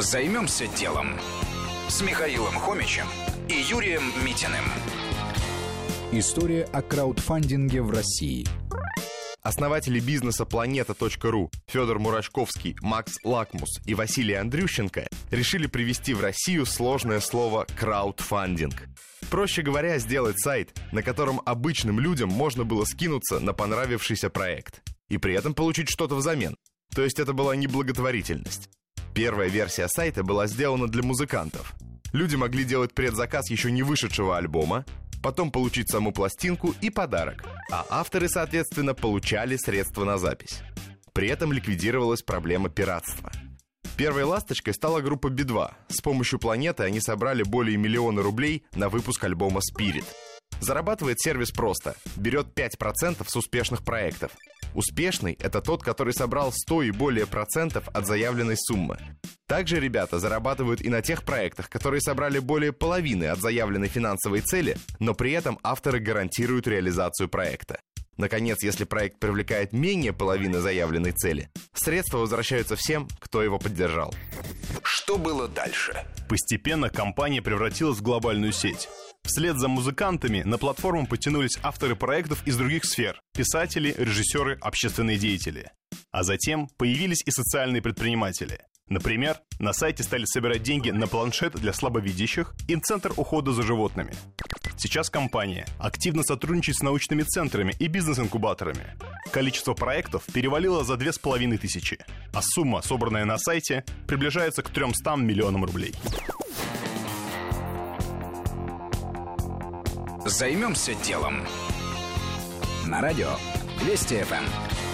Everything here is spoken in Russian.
Займемся делом с Михаилом Хомичем и Юрием Митиным. История о краудфандинге в России. Основатели бизнеса Планета.ру Федор Мурашковский, Макс Лакмус и Василий Андрющенко решили привести в Россию сложное слово краудфандинг. Проще говоря, сделать сайт, на котором обычным людям можно было скинуться на понравившийся проект и при этом получить что-то взамен. То есть это была не благотворительность. Первая версия сайта была сделана для музыкантов. Люди могли делать предзаказ еще не вышедшего альбома, потом получить саму пластинку и подарок, а авторы, соответственно, получали средства на запись. При этом ликвидировалась проблема пиратства. Первой ласточкой стала группа Би-2. С помощью планеты они собрали более миллиона рублей на выпуск альбома «Спирит». Зарабатывает сервис просто. Берет 5% с успешных проектов. Успешный – это тот, который собрал 100 и более процентов от заявленной суммы. Также ребята зарабатывают и на тех проектах, которые собрали более половины от заявленной финансовой цели, но при этом авторы гарантируют реализацию проекта. Наконец, если проект привлекает менее половины заявленной цели, средства возвращаются всем, кто его поддержал. Что было дальше? Постепенно компания превратилась в глобальную сеть. Вслед за музыкантами на платформу потянулись авторы проектов из других сфер – писатели, режиссеры, общественные деятели. А затем появились и социальные предприниматели. Например, на сайте стали собирать деньги на планшет для слабовидящих и Центр ухода за животными. Сейчас компания активно сотрудничает с научными центрами и бизнес-инкубаторами. Количество проектов перевалило за две с половиной тысячи, а сумма, собранная на сайте, приближается к 300 миллионам рублей. Займемся делом. На радио Вести ФМ.